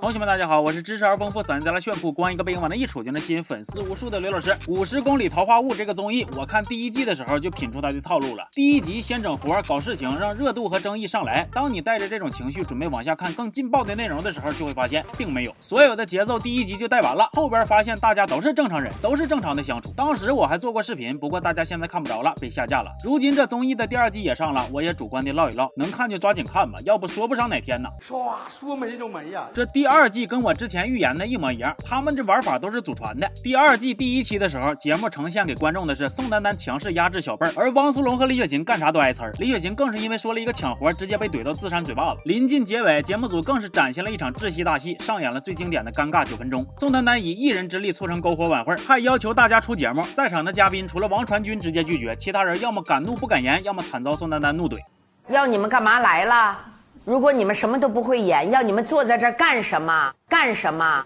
同学们，大家好，我是知识而丰富、嗓音再来炫酷、光一个背影往那一杵就能吸引粉丝无数的刘老师。五十公里桃花坞这个综艺，我看第一季的时候就品出它的套路了。第一集先整活搞事情，让热度和争议上来。当你带着这种情绪准备往下看更劲爆的内容的时候，就会发现并没有。所有的节奏第一集就带完了，后边发现大家都是正常人，都是正常的相处。当时我还做过视频，不过大家现在看不着了，被下架了。如今这综艺的第二季也上了，我也主观的唠一唠，能看就抓紧看吧，要不说不上哪天呢。唰，说没就没呀。这第二二季跟我之前预言的一模一样，他们这玩法都是祖传的。第二季第一期的时候，节目呈现给观众的是宋丹丹强势压制小贝儿，而汪苏泷和李雪琴干啥都挨呲儿。李雪琴更是因为说了一个抢活，直接被怼到自扇嘴巴子。临近结尾，节目组更是展现了一场窒息大戏，上演了最经典的尴尬九分钟。宋丹丹以一人之力促成篝火晚会，还要求大家出节目。在场的嘉宾除了王传君直接拒绝，其他人要么敢怒不敢言，要么惨遭宋丹丹怒怼。要你们干嘛来了？如果你们什么都不会演，要你们坐在这儿干什么？干什么？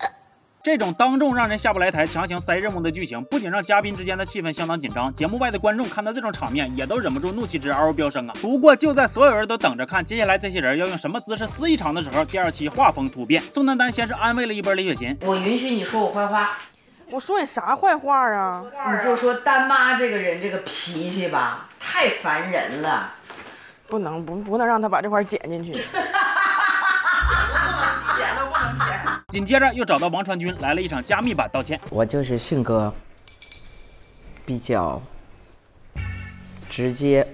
这种当众让人下不来台、强行塞任务的剧情，不仅让嘉宾之间的气氛相当紧张，节目外的观众看到这种场面，也都忍不住怒气值嗷嗷飙升啊！不过就在所有人都等着看接下来这些人要用什么姿势撕一场的时候，第二期画风突变，宋丹丹先是安慰了一波李雪琴，我允许你说我坏话，我说你啥坏话啊？你就说丹妈这个人这个脾气吧，太烦人了。不能不不能让他把这块剪进去。剪都不能剪。紧接着又找到王传君来了一场加密版道歉。我就是性格比较直接，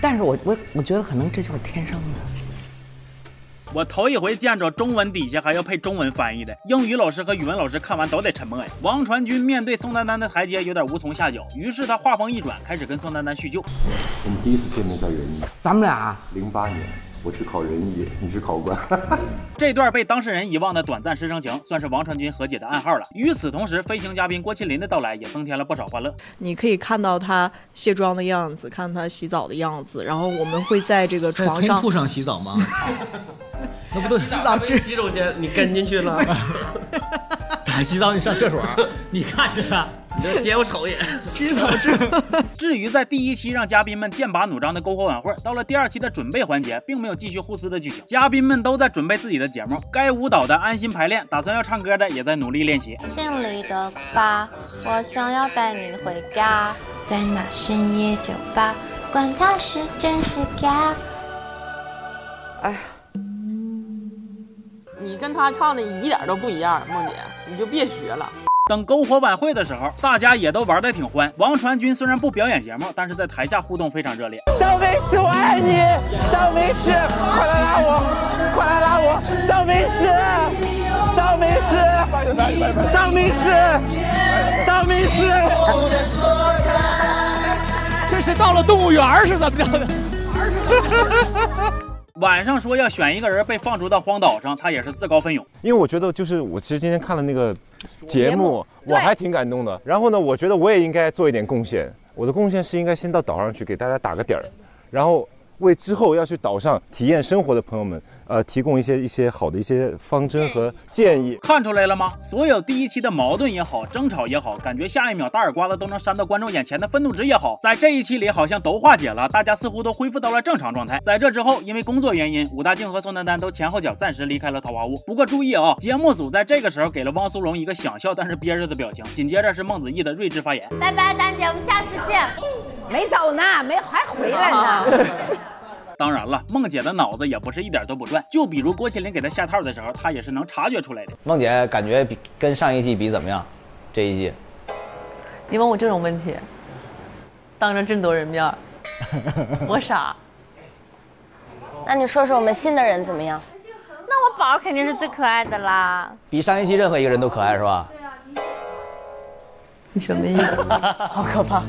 但是我我我觉得可能这就是天生的。我头一回见着中文底下还要配中文翻译的，英语老师和语文老师看完都得沉默呀。王传君面对宋丹丹的台阶有点无从下脚，于是他话锋一转，开始跟宋丹丹叙旧。我们第一次见面在仁义，咱们俩零八年我去考人艺，你是考官。这段被当事人遗忘的短暂师生情，算是王传君和解的暗号了。与此同时，飞行嘉宾郭麒麟的到来也增添了不少欢乐。你可以看到他卸妆的样子，看他洗澡的样子，然后我们会在这个床上在铺上洗澡吗？那不都洗澡去洗手间你跟进去了，敢洗澡你上厕所，你看着了？你这姐我瞅一眼。洗澡至，至于在第一期让嘉宾们剑拔弩张的篝火晚会，到了第二期的准备环节，并没有继续互撕的剧情。嘉宾们都在准备自己的节目，该舞蹈的安心排练，打算要唱歌的也在努力练习。心里的吧，我想要带你回家，在那深夜酒吧，管他是真是假。哎呀，你跟他唱的一点都不一样，梦姐，你就别学了。等篝火晚会的时候，大家也都玩的挺欢。王传君虽然不表演节目，但是在台下互动非常热烈。张美思，我爱你，张美思，快来拉我，快来拉我，张美思，张美思，张美思，张美思。这是到了动物园是怎么着的？晚上说要选一个人被放逐到荒岛上，他也是自告奋勇。因为我觉得就是我其实今天看了那个节目，我还挺感动的。然后呢，我觉得我也应该做一点贡献。我的贡献是应该先到岛上去给大家打个底儿，然后为之后要去岛上体验生活的朋友们，呃，提供一些一些好的一些方针和建议。看出来了吗？所有第一期的矛盾也好，争吵也好，感觉下一秒大耳刮子都能扇到观众眼前的愤怒值也好，在这一期里好像都化解了，大家似乎都恢复到了正常状态。在这之后，因为工作原因，武大靖和宋丹丹都前后脚暂时离开了桃花坞。不过注意啊，节目组在这个时候给了汪苏泷一个想笑但是憋着的表情，紧接着是孟子义的睿智发言。拜拜，丹姐，我们下次见。没走呢，没还回来呢。当然了，梦姐的脑子也不是一点都不转，就比如郭麒麟给她下套的时候，她也是能察觉出来的。梦姐感觉比跟上一季比怎么样？这一季，你问我这种问题，当着这么多人面，我傻。那你说说我们新的人怎么样？那我宝肯定是最可爱的啦。比上一期任何一个人都可爱是吧？你什么意思？好可怕，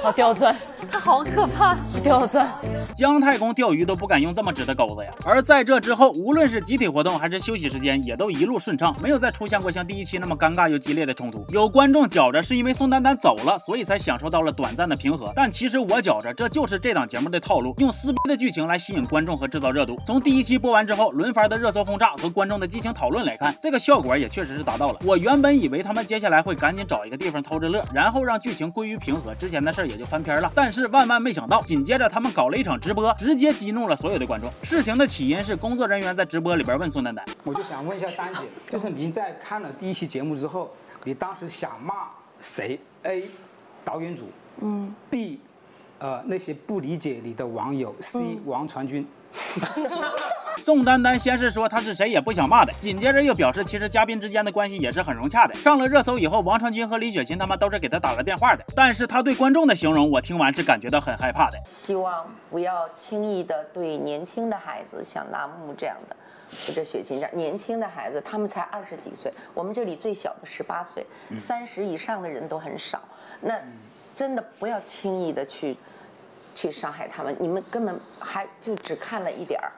好刁钻，他好可怕，刁钻。姜太公钓鱼都不敢用这么直的钩子呀！而在这之后，无论是集体活动还是休息时间，也都一路顺畅，没有再出现过像第一期那么尴尬又激烈的冲突。有观众觉着是因为宋丹丹走了，所以才享受到了短暂的平和，但其实我觉着这就是这档节目的套路，用撕逼的剧情来吸引观众和制造热度。从第一期播完之后，轮番的热搜轰炸和观众的激情讨论来看，这个效果也确实是达到了。我原本以为他们接下来会赶紧找一个地方偷着乐，然后让剧情归于平和，之前的事儿也就翻篇了。但是是万万没想到，紧接着他们搞了一场直播，直接激怒了所有的观众。事情的起因是工作人员在直播里边问宋丹丹：“我就想问一下丹姐，就是您在看了第一期节目之后，你当时想骂谁？A. 导演组，嗯，B. 呃那些不理解你的网友，C. 王传君。”宋丹丹先是说她是谁也不想骂的，紧接着又表示其实嘉宾之间的关系也是很融洽的。上了热搜以后，王传君和李雪琴他们都是给她打了电话的。但是她对观众的形容，我听完是感觉到很害怕的。希望不要轻易的对年轻的孩子，像纳木这样的，或者雪琴这样年轻的孩子，他们才二十几岁，我们这里最小的十八岁，三十以上的人都很少。那真的不要轻易的去去伤害他们，你们根本还就只看了一点儿。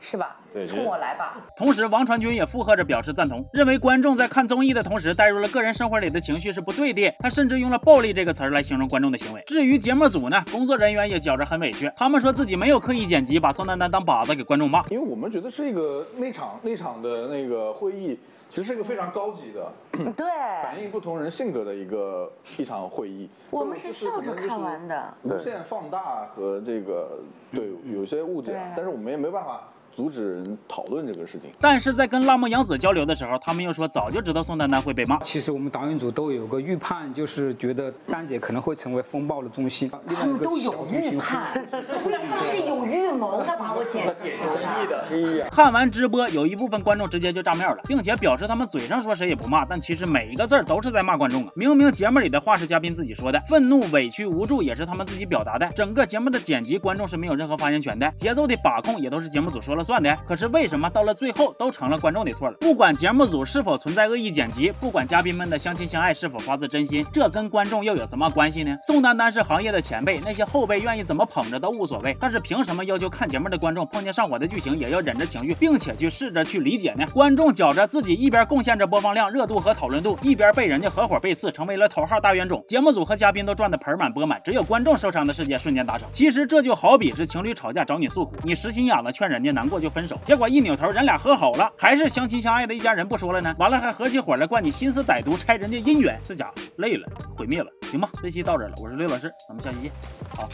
是吧？冲我来吧！同时，王传君也附和着表示赞同，认为观众在看综艺的同时带入了个人生活里的情绪是不对的。他甚至用了“暴力”这个词儿来形容观众的行为。至于节目组呢，工作人员也觉着很委屈，他们说自己没有刻意剪辑，把宋丹丹当靶子给观众骂。因为我们觉得这个那场那场的那个会议，其实是一个非常高级的，对，反映不同人性格的一个一场会议。我们是笑着看完的，无限放大和这个对有些误解，但是我们也没办法。阻止人讨论这个事情，但是在跟辣目洋子交流的时候，他们又说早就知道宋丹丹会被骂。其实我们导演组都有个预判，就是觉得丹姐可能会成为风暴的中心。他们都有预判，不是他是有预谋的把我剪剪的。看完直播，有一部分观众直接就炸面了，并且表示他们嘴上说谁也不骂，但其实每一个字都是在骂观众啊！明明节目里的话是嘉宾自己说的，愤怒、委屈、无助也是他们自己表达的。整个节目的剪辑，观众是没有任何发言权的，节奏的把控也都是节目组说了。算的，可是为什么到了最后都成了观众的错了？不管节目组是否存在恶意剪辑，不管嘉宾们的相亲相爱是否发自真心，这跟观众又有什么关系呢？宋丹丹是行业的前辈，那些后辈愿意怎么捧着都无所谓，但是凭什么要求看节目的观众碰见上火的剧情也要忍着情绪，并且去试着去理解呢？观众觉着自己一边贡献着播放量、热度和讨论度，一边被人家合伙背刺，成为了头号大冤种。节目组和嘉宾都赚得盆满钵满，只有观众受伤的世界瞬间达成。其实这就好比是情侣吵架找你诉苦，你实心眼子劝人家难过就分手。结果一扭头，人俩和好了，还是相亲相爱的一家人。不说了呢，完了还合起伙来灌你心思歹毒，拆人家姻缘。这家伙累了，毁灭了，行吧？这期到这了，我是刘老师，咱们下期见，好。